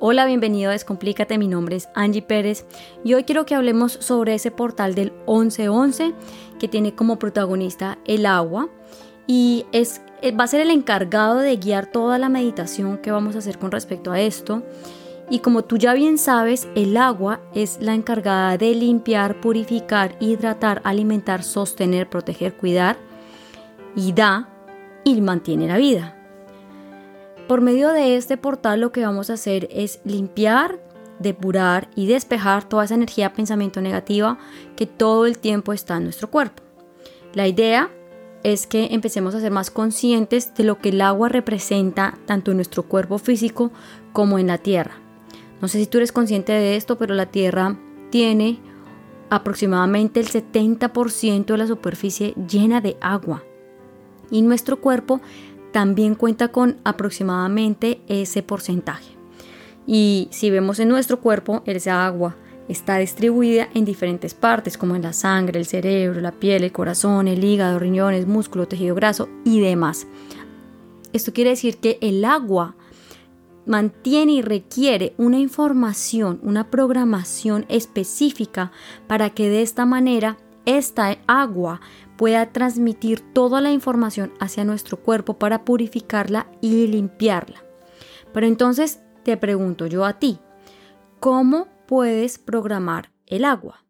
Hola, bienvenido a Descomplícate, mi nombre es Angie Pérez y hoy quiero que hablemos sobre ese portal del 1111 que tiene como protagonista el agua y es, eh, va a ser el encargado de guiar toda la meditación que vamos a hacer con respecto a esto. Y como tú ya bien sabes, el agua es la encargada de limpiar, purificar, hidratar, alimentar, sostener, proteger, cuidar y da y mantiene la vida. Por medio de este portal lo que vamos a hacer es limpiar, depurar y despejar toda esa energía pensamiento negativa que todo el tiempo está en nuestro cuerpo. La idea es que empecemos a ser más conscientes de lo que el agua representa tanto en nuestro cuerpo físico como en la tierra. No sé si tú eres consciente de esto, pero la tierra tiene aproximadamente el 70% de la superficie llena de agua. Y nuestro cuerpo también cuenta con aproximadamente ese porcentaje. Y si vemos en nuestro cuerpo, esa agua está distribuida en diferentes partes, como en la sangre, el cerebro, la piel, el corazón, el hígado, riñones, músculo, tejido graso y demás. Esto quiere decir que el agua mantiene y requiere una información, una programación específica para que de esta manera esta agua pueda transmitir toda la información hacia nuestro cuerpo para purificarla y limpiarla. Pero entonces te pregunto yo a ti, ¿cómo puedes programar el agua?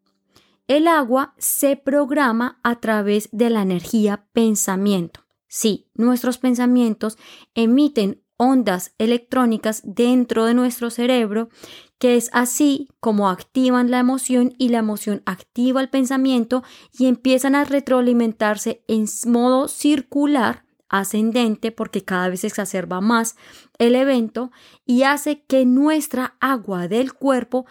El agua se programa a través de la energía pensamiento. Sí, nuestros pensamientos emiten ondas electrónicas dentro de nuestro cerebro, que es así como activan la emoción y la emoción activa el pensamiento y empiezan a retroalimentarse en modo circular ascendente porque cada vez se exacerba más el evento y hace que nuestra agua del cuerpo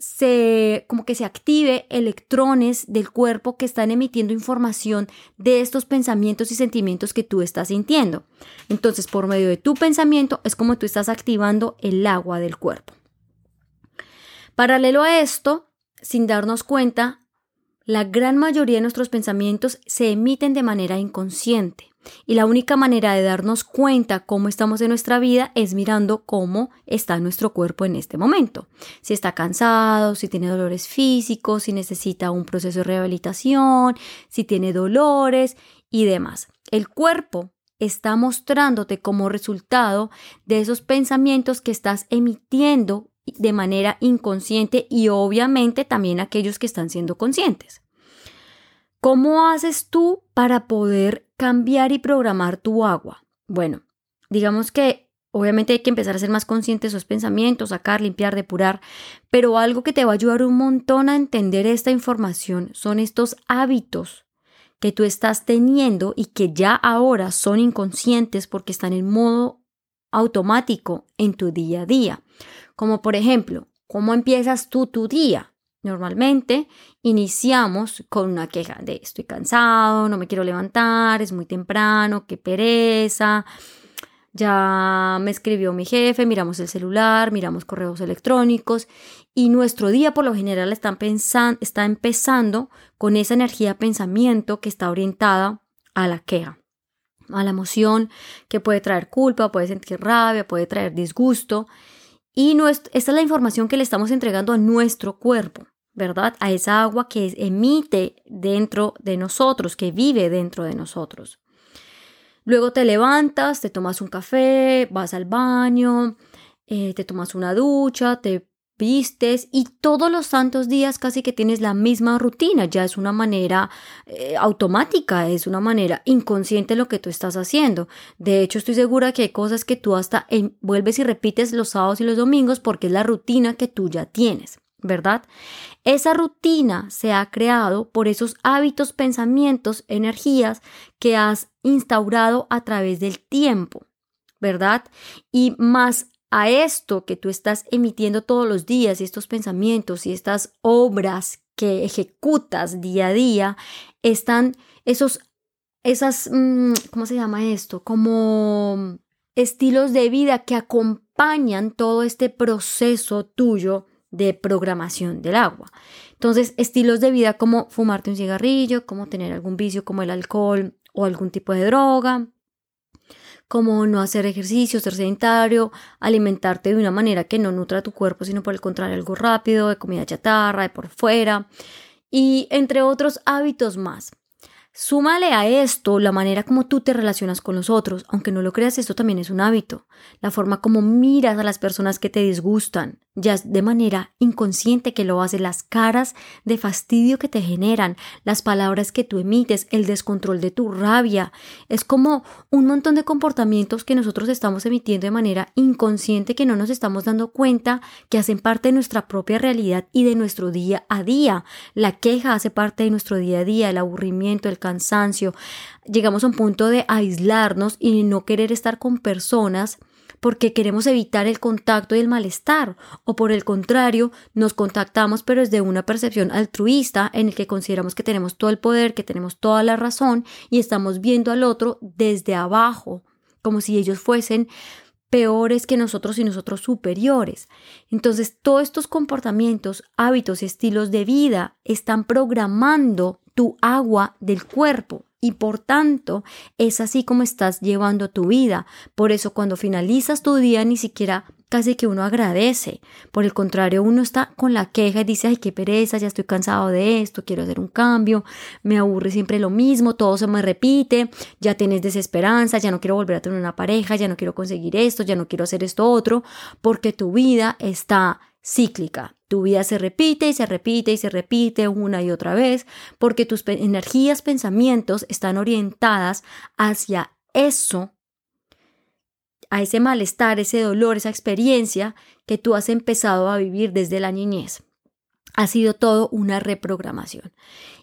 se como que se active electrones del cuerpo que están emitiendo información de estos pensamientos y sentimientos que tú estás sintiendo. Entonces, por medio de tu pensamiento es como tú estás activando el agua del cuerpo. Paralelo a esto, sin darnos cuenta, la gran mayoría de nuestros pensamientos se emiten de manera inconsciente. Y la única manera de darnos cuenta cómo estamos en nuestra vida es mirando cómo está nuestro cuerpo en este momento. Si está cansado, si tiene dolores físicos, si necesita un proceso de rehabilitación, si tiene dolores y demás. El cuerpo está mostrándote como resultado de esos pensamientos que estás emitiendo de manera inconsciente y obviamente también aquellos que están siendo conscientes. ¿Cómo haces tú para poder cambiar y programar tu agua? Bueno, digamos que obviamente hay que empezar a ser más conscientes de esos pensamientos, sacar, limpiar, depurar, pero algo que te va a ayudar un montón a entender esta información son estos hábitos que tú estás teniendo y que ya ahora son inconscientes porque están en modo automático en tu día a día. Como por ejemplo, ¿cómo empiezas tú tu día? Normalmente iniciamos con una queja de estoy cansado, no me quiero levantar, es muy temprano, qué pereza. Ya me escribió mi jefe, miramos el celular, miramos correos electrónicos y nuestro día por lo general está, está empezando con esa energía pensamiento que está orientada a la queja, a la emoción que puede traer culpa, puede sentir rabia, puede traer disgusto. Y esta es la información que le estamos entregando a nuestro cuerpo. ¿verdad? A esa agua que emite dentro de nosotros, que vive dentro de nosotros. Luego te levantas, te tomas un café, vas al baño, eh, te tomas una ducha, te vistes y todos los santos días casi que tienes la misma rutina, ya es una manera eh, automática, es una manera inconsciente lo que tú estás haciendo. De hecho, estoy segura que hay cosas que tú hasta vuelves y repites los sábados y los domingos porque es la rutina que tú ya tienes. ¿verdad? Esa rutina se ha creado por esos hábitos, pensamientos, energías que has instaurado a través del tiempo, ¿verdad? Y más a esto que tú estás emitiendo todos los días estos pensamientos y estas obras que ejecutas día a día, están esos, esas, mm, ¿cómo se llama esto? Como estilos de vida que acompañan todo este proceso tuyo de programación del agua. Entonces, estilos de vida como fumarte un cigarrillo, como tener algún vicio como el alcohol o algún tipo de droga, como no hacer ejercicio, ser sedentario, alimentarte de una manera que no nutra tu cuerpo, sino por el contrario algo rápido, de comida chatarra, de por fuera, y entre otros hábitos más. Súmale a esto la manera como tú te relacionas con los otros, aunque no lo creas, esto también es un hábito. La forma como miras a las personas que te disgustan, ya de manera inconsciente que lo haces, las caras de fastidio que te generan, las palabras que tú emites, el descontrol de tu rabia. Es como un montón de comportamientos que nosotros estamos emitiendo de manera inconsciente que no nos estamos dando cuenta que hacen parte de nuestra propia realidad y de nuestro día a día. La queja hace parte de nuestro día a día, el aburrimiento, el cansancio. Llegamos a un punto de aislarnos y no querer estar con personas porque queremos evitar el contacto y el malestar, o por el contrario, nos contactamos pero desde una percepción altruista en el que consideramos que tenemos todo el poder, que tenemos toda la razón y estamos viendo al otro desde abajo, como si ellos fuesen peores que nosotros y nosotros superiores. Entonces, todos estos comportamientos, hábitos y estilos de vida están programando tu agua del cuerpo y por tanto es así como estás llevando tu vida. Por eso cuando finalizas tu día ni siquiera casi que uno agradece. Por el contrario, uno está con la queja y dice, ay, qué pereza, ya estoy cansado de esto, quiero hacer un cambio, me aburre siempre lo mismo, todo se me repite, ya tienes desesperanza, ya no quiero volver a tener una pareja, ya no quiero conseguir esto, ya no quiero hacer esto otro, porque tu vida está cíclica. Tu vida se repite y se repite y se repite una y otra vez porque tus energías, pensamientos están orientadas hacia eso, a ese malestar, ese dolor, esa experiencia que tú has empezado a vivir desde la niñez. Ha sido todo una reprogramación.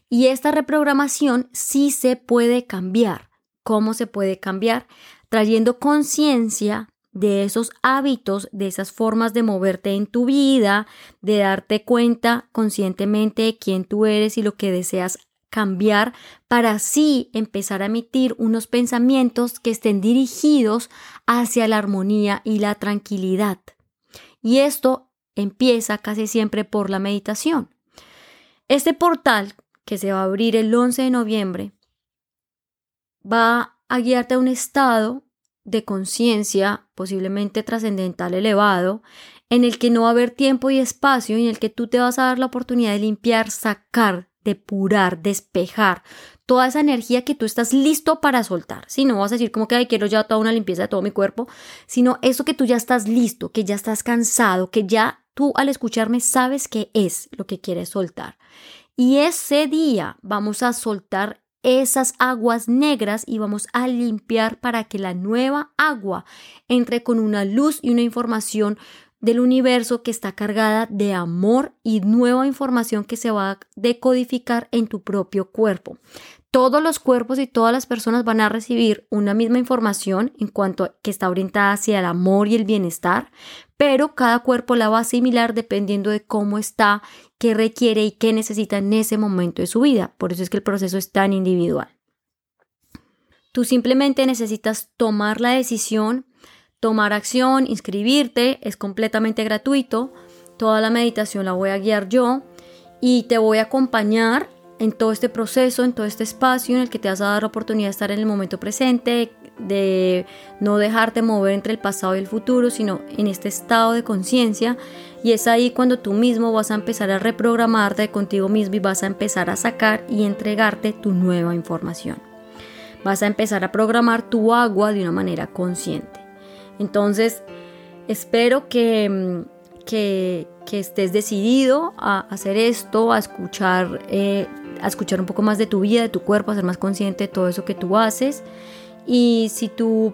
Y esta reprogramación sí se puede cambiar. ¿Cómo se puede cambiar? Trayendo conciencia de esos hábitos, de esas formas de moverte en tu vida, de darte cuenta conscientemente de quién tú eres y lo que deseas cambiar para así empezar a emitir unos pensamientos que estén dirigidos hacia la armonía y la tranquilidad. Y esto empieza casi siempre por la meditación. Este portal que se va a abrir el 11 de noviembre va a guiarte a un estado de conciencia, posiblemente trascendental elevado, en el que no va a haber tiempo y espacio, en el que tú te vas a dar la oportunidad de limpiar, sacar, depurar, despejar toda esa energía que tú estás listo para soltar. Si no vas a decir como que quiero ya toda una limpieza de todo mi cuerpo, sino eso que tú ya estás listo, que ya estás cansado, que ya tú al escucharme sabes qué es lo que quieres soltar. Y ese día vamos a soltar esas aguas negras y vamos a limpiar para que la nueva agua entre con una luz y una información del universo que está cargada de amor y nueva información que se va a decodificar en tu propio cuerpo. Todos los cuerpos y todas las personas van a recibir una misma información en cuanto a que está orientada hacia el amor y el bienestar, pero cada cuerpo la va a asimilar dependiendo de cómo está, qué requiere y qué necesita en ese momento de su vida. Por eso es que el proceso es tan individual. Tú simplemente necesitas tomar la decisión, tomar acción, inscribirte, es completamente gratuito. Toda la meditación la voy a guiar yo y te voy a acompañar en todo este proceso, en todo este espacio en el que te vas a dar la oportunidad de estar en el momento presente, de no dejarte mover entre el pasado y el futuro, sino en este estado de conciencia. Y es ahí cuando tú mismo vas a empezar a reprogramarte contigo mismo y vas a empezar a sacar y entregarte tu nueva información. Vas a empezar a programar tu agua de una manera consciente. Entonces, espero que, mm, que, estés decidido a hacer esto, a escuchar, eh, a escuchar un poco más de tu vida, de tu cuerpo, a ser más consciente de todo eso que tú haces. Y si tú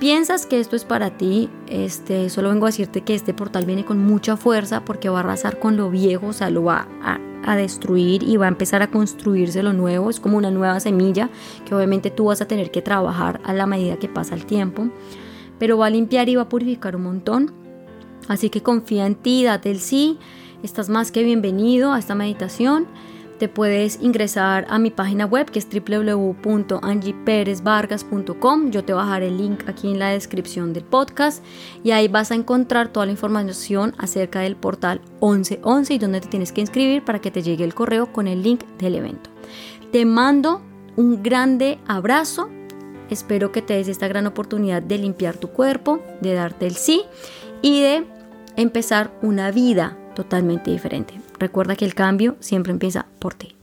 piensas que esto es para ti, este, solo vengo a decirte que este portal viene con mucha fuerza porque va a arrasar con lo viejo, o sea, lo va a, a, destruir y va a empezar a construirse lo nuevo. Es como una nueva semilla que obviamente tú vas a tener que trabajar a la medida que pasa el tiempo, pero va a limpiar y va a purificar un montón. Así que confía en ti, date el sí. Estás más que bienvenido a esta meditación te puedes ingresar a mi página web que es www.angieperezvargas.com. Yo te dejar el link aquí en la descripción del podcast y ahí vas a encontrar toda la información acerca del portal 1111 y donde te tienes que inscribir para que te llegue el correo con el link del evento. Te mando un grande abrazo espero que te des esta gran oportunidad de limpiar tu cuerpo, de darte el sí y de empezar una vida totalmente diferente. Recuerda que el cambio siempre empieza por ti.